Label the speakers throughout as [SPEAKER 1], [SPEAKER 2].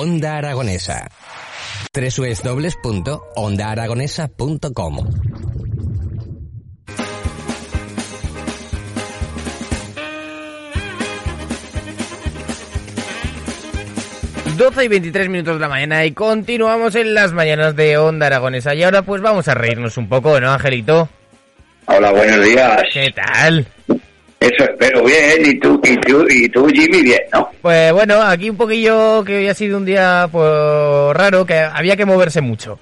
[SPEAKER 1] Onda Aragonesa. www.ondaaragonesa.com
[SPEAKER 2] 12 y 23 minutos de la mañana y continuamos en las mañanas de Onda Aragonesa. Y ahora pues vamos a reírnos un poco, ¿no, Angelito?
[SPEAKER 3] Hola, buenos días.
[SPEAKER 2] ¿Qué tal?
[SPEAKER 3] Eso espero bien, y tú, y tú, y tú, Jimmy, bien, ¿no?
[SPEAKER 2] Pues bueno, aquí un poquillo que hoy ha sido un día pues raro, que había que moverse mucho.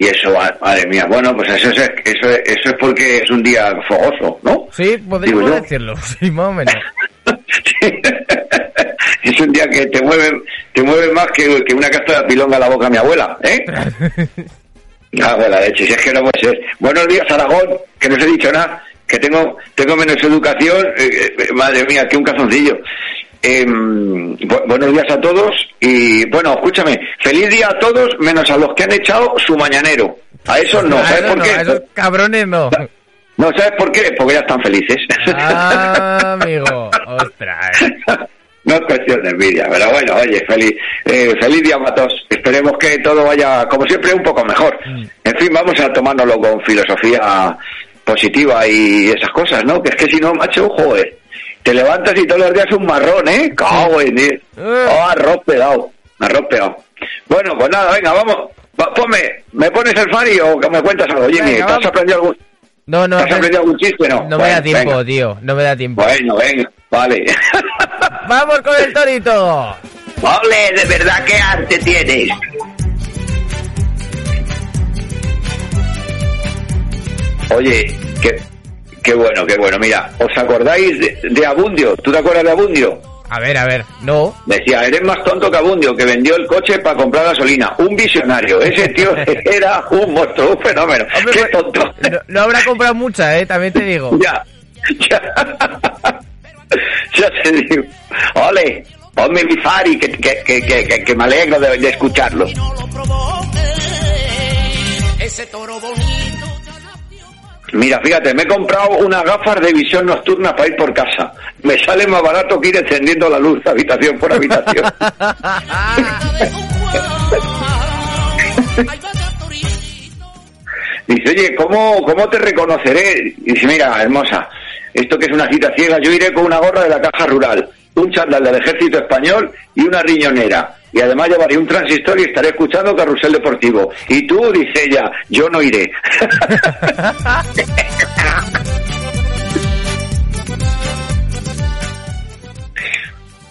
[SPEAKER 3] Y eso, ma- madre mía, bueno, pues eso es, eso, es- eso es porque es un día fogoso, ¿no?
[SPEAKER 2] Sí, podríamos decirlo, sí, más o menos.
[SPEAKER 3] es un día que te mueve, te mueve más que, que una casta de pilonga a la boca de mi abuela, ¿eh? Ah, bueno, la leche, si es que no puede ser. Buenos días, Aragón, que no os he dicho nada, que tengo, tengo menos educación, eh, eh, madre mía, que un calzoncillo. Em, bu- buenos días a todos y, bueno, escúchame, feliz día a todos, menos a los que han echado su mañanero. A esos no,
[SPEAKER 2] A
[SPEAKER 3] ¿sabes por
[SPEAKER 2] no,
[SPEAKER 3] qué?
[SPEAKER 2] a esos cabrones no.
[SPEAKER 3] No, ¿sabes por qué? Porque ya están felices.
[SPEAKER 2] Ah, amigo, ostras.
[SPEAKER 3] No es cuestión de envidia, pero bueno, oye, feliz, eh, feliz día todos. Esperemos que todo vaya, como siempre, un poco mejor. En fin, vamos a tomárnoslo con filosofía positiva y esas cosas, ¿no? Que es que si no, macho, joder, te levantas y todos los días un marrón, ¿eh? Cago en él. Oh, arroz pedado, arroz pedado. Bueno, pues nada, venga, vamos. Va, ponme, ¿me pones el Fari o que me cuentas algo, Jimmy?
[SPEAKER 2] Venga,
[SPEAKER 3] ¿Te has aprendido algún,
[SPEAKER 2] No, no,
[SPEAKER 3] ¿te has
[SPEAKER 2] no,
[SPEAKER 3] aprendido algún chiste, no?
[SPEAKER 2] no me da tiempo,
[SPEAKER 3] venga.
[SPEAKER 2] tío, no me da tiempo.
[SPEAKER 3] Bueno, venga, vale.
[SPEAKER 2] ¡Vamos con el torito!
[SPEAKER 3] Ole, de verdad que arte tienes. Oye, qué, qué bueno, qué bueno. Mira, ¿os acordáis de, de Abundio? ¿Tú te acuerdas de Abundio?
[SPEAKER 2] A ver, a ver, no.
[SPEAKER 3] Decía, eres más tonto que Abundio, que vendió el coche para comprar gasolina. Un visionario. Ese tío era un monstruo, un fenómeno.
[SPEAKER 2] Hombre,
[SPEAKER 3] qué
[SPEAKER 2] pues,
[SPEAKER 3] tonto.
[SPEAKER 2] No, no habrá comprado mucha, eh, también te digo.
[SPEAKER 3] Ya, ya. ya te digo. Ole, ponme mi Fari, que, que, que, que, que- que me alegro de, de escucharlo.
[SPEAKER 4] Ese toro bonito.
[SPEAKER 3] Mira, fíjate, me he comprado unas gafas de visión nocturna para ir por casa. Me sale más barato que ir encendiendo la luz habitación por habitación. Dice, oye, ¿cómo, ¿cómo te reconoceré? Dice, mira, hermosa, esto que es una cita ciega, yo iré con una gorra de la caja rural, un chándal del ejército español y una riñonera. Y además llevaré un transistor y estaré escuchando Carrusel Deportivo. Y tú, dice ella, yo no iré.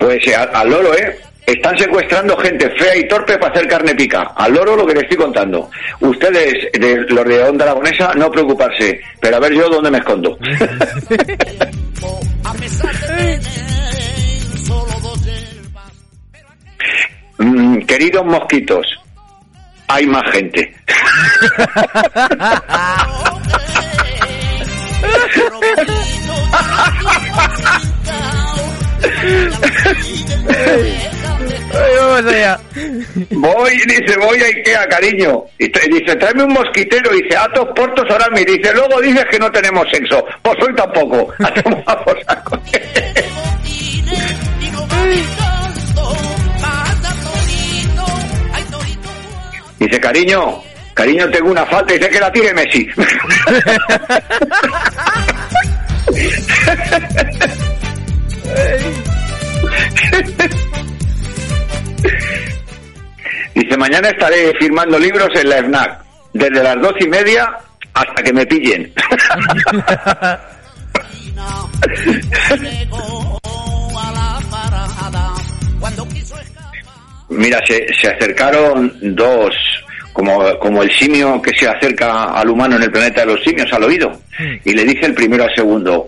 [SPEAKER 3] Pues eh, al, al loro, ¿eh? Están secuestrando gente fea y torpe para hacer carne pica. Al loro lo que le estoy contando. Ustedes, de, los de Onda Aragonesa, no preocuparse. Pero a ver yo dónde me escondo. Mm, queridos mosquitos, hay más gente.
[SPEAKER 2] Vamos allá.
[SPEAKER 3] Voy, dice, voy a Ikea, cariño. Y te- dice, tráeme un mosquitero. Dice, atos, portos, ahora me dice, luego dices que no tenemos sexo. Pues hoy tampoco. A tomar por saco. Dice, cariño, cariño, tengo una falta. Dice que la tire Messi. Dice, mañana estaré firmando libros en la FNAC, desde las doce y media hasta que me pillen. Mira, se, se acercaron dos, como, como el simio que se acerca al humano en el planeta de los simios, al oído, y le dice el primero al segundo,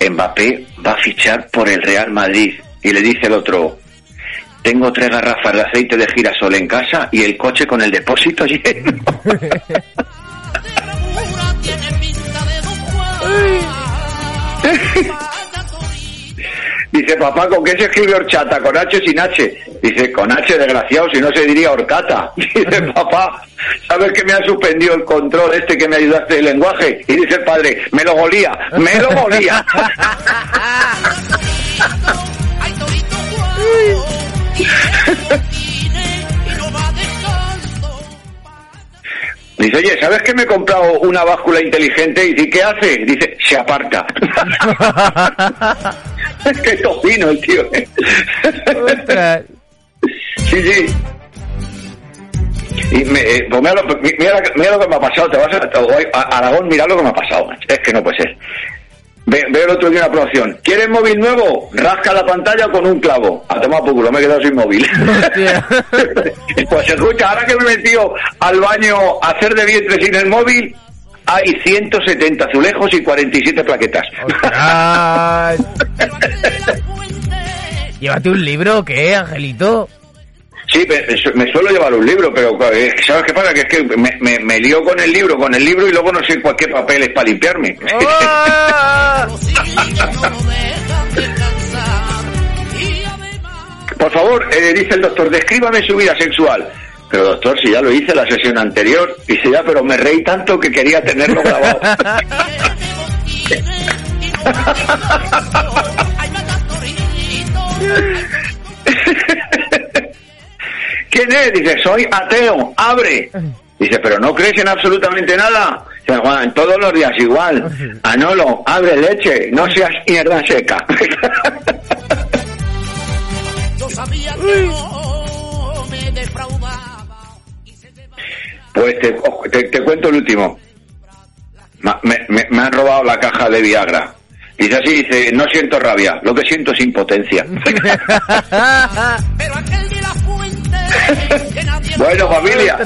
[SPEAKER 3] Mbappé va a fichar por el Real Madrid. Y le dice el otro, tengo tres garrafas de aceite de girasol en casa y el coche con el depósito lleno. Dice, papá, ¿con qué se escribe horchata? ¿Con H o sin H? Dice, con H, desgraciado, si no se diría horcata. Dice, papá, ¿sabes que me ha suspendido el control este que me ayudaste el lenguaje? Y dice el padre, me lo golía, me lo golía. Dice, oye, ¿sabes que me he comprado una báscula inteligente? Y dice, ¿qué hace? Dice, se aparta. es que tocino el tío. ¿eh? Sí, sí. Y me, eh, pues mira, lo, mira, mira lo que me ha pasado. Te vas a, Aragón, mira lo que me ha pasado. Es que no puede ser. Ve- veo el otro día una promoción. ¿Quieres móvil nuevo? Rasca la pantalla con un clavo. A tomar por culo, me he quedado sin móvil. Pues escucha, ahora que me he metido al baño a hacer de vientre sin el móvil, hay 170 azulejos y 47 plaquetas.
[SPEAKER 2] Ostras. Llévate un libro, ¿qué, Angelito?
[SPEAKER 3] Sí, me, me suelo llevar un libro, pero ¿sabes qué pasa? Que es que me, me, me lío con el libro, con el libro y luego no sé cuál qué papel es para limpiarme.
[SPEAKER 2] ¡Ah!
[SPEAKER 3] Por favor, eh, dice el doctor, descríbame su vida sexual. Pero doctor, si ya lo hice la sesión anterior, dice ya, pero me reí tanto que quería tenerlo grabado. ¿Quién es? Dice, soy ateo, abre. Dice, pero no crees en absolutamente nada. Dice, Juan, todos los días igual. Anolo, abre leche, no seas mierda seca. Pues te, te- te cuento el último. Me, me- me han robado la caja de Viagra. Dice así, dice, no siento rabia, lo que siento es impotencia. Bueno, familia.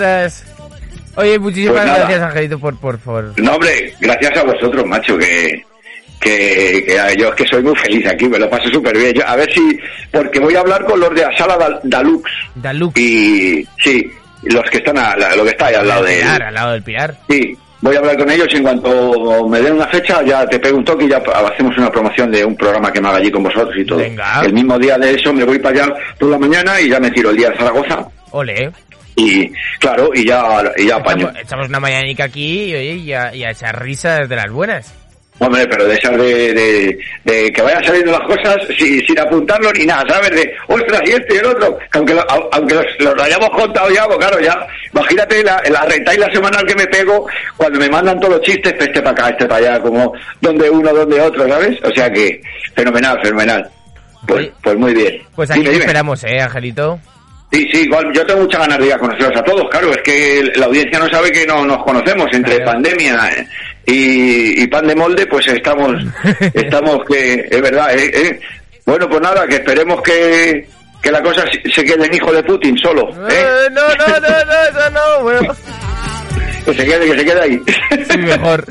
[SPEAKER 2] Oye, muchísimas
[SPEAKER 3] Pues
[SPEAKER 2] gracias, Angelito, por, por, por...
[SPEAKER 3] No, hombre, gracias a vosotros, macho, que, que, que yo es que soy muy feliz aquí, me lo paso súper bien. Yo- a ver si, porque voy a hablar con los de la sala Dal- Dalux.
[SPEAKER 2] Dalux.
[SPEAKER 3] Y sí, los que están a, la- lo que está ahí al lado de
[SPEAKER 2] Pilar, al lado del Pilar.
[SPEAKER 3] Sí, voy a hablar con ellos y en cuanto me den una fecha ya te pego un toque y ya hacemos una promoción de un programa que me haga allí con vosotros y todo.
[SPEAKER 2] Venga.
[SPEAKER 3] El mismo día de eso me voy para allá por la mañana y ya me tiro el día de Zaragoza
[SPEAKER 2] Ole.
[SPEAKER 3] y claro, y ya, y ya apaño.
[SPEAKER 2] Echamos, echamos una mañanica aquí y, oye, y a, y a echar risas de las buenas.
[SPEAKER 3] Hombre, pero de esas de, de, de que vayan saliendo las cosas sin, sin apuntarlo ni nada, ¿sabes? De, ostras, y este y el otro, que aunque, lo- aunque los, los hayamos contado ya, pues claro, ya, imagínate la, la renta y la semanal que me pego cuando me mandan todos los chistes, pues este para acá, este para allá, como donde uno, donde otro, ¿sabes? O sea que, fenomenal, fenomenal. Pues, pues muy bien.
[SPEAKER 2] Pues aquí
[SPEAKER 3] Dime,
[SPEAKER 2] te
[SPEAKER 3] dime.
[SPEAKER 2] esperamos, ¿eh, Angelito?
[SPEAKER 3] Sí, sí, igual yo tengo muchas ganas de ir a conoceros a todos, claro, es que la audiencia no sabe que no nos conocemos entre
[SPEAKER 2] Claro.
[SPEAKER 3] pandemia y, y pan de molde, pues estamos, estamos que, es verdad, eh, eh. Bueno, pues nada, que esperemos que, que la cosa se quede en hijo de Putin solo, ¿eh?
[SPEAKER 2] Eh, no, no, no, no, eso no, bueno.
[SPEAKER 3] Que se quede, que se quede ahí.
[SPEAKER 2] Sí, mejor.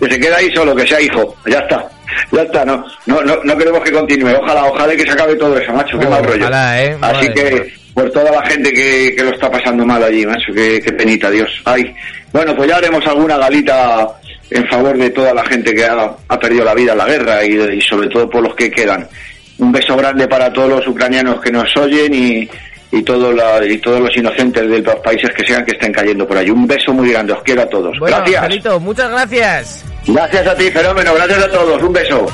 [SPEAKER 3] que se quede ahí solo, que sea hijo, ya está. Ya está, no, no, no, no queremos que continúe. Ojalá, ojalá que se acabe todo eso, macho, qué
[SPEAKER 2] Oh,
[SPEAKER 3] mal rollo.
[SPEAKER 2] ojalá, ¿eh?
[SPEAKER 3] Así
[SPEAKER 2] Madre
[SPEAKER 3] que,
[SPEAKER 2] mía.
[SPEAKER 3] por toda la gente que, que lo está pasando mal allí, macho, qué, qué penita, Dios. Ay, bueno, pues ya haremos alguna galita en favor de toda la gente que ha, ha perdido la vida en la guerra y, y sobre todo por los que quedan. Un beso grande para todos los ucranianos que nos oyen y, y, todo la- y todos los inocentes de los países que sean que estén cayendo por ahí. Un beso muy grande, os quiero a todos.
[SPEAKER 2] Bueno,
[SPEAKER 3] gracias.
[SPEAKER 2] Angelito, muchas gracias.
[SPEAKER 3] Gracias a ti, fenómeno. Gracias a todos. Un beso.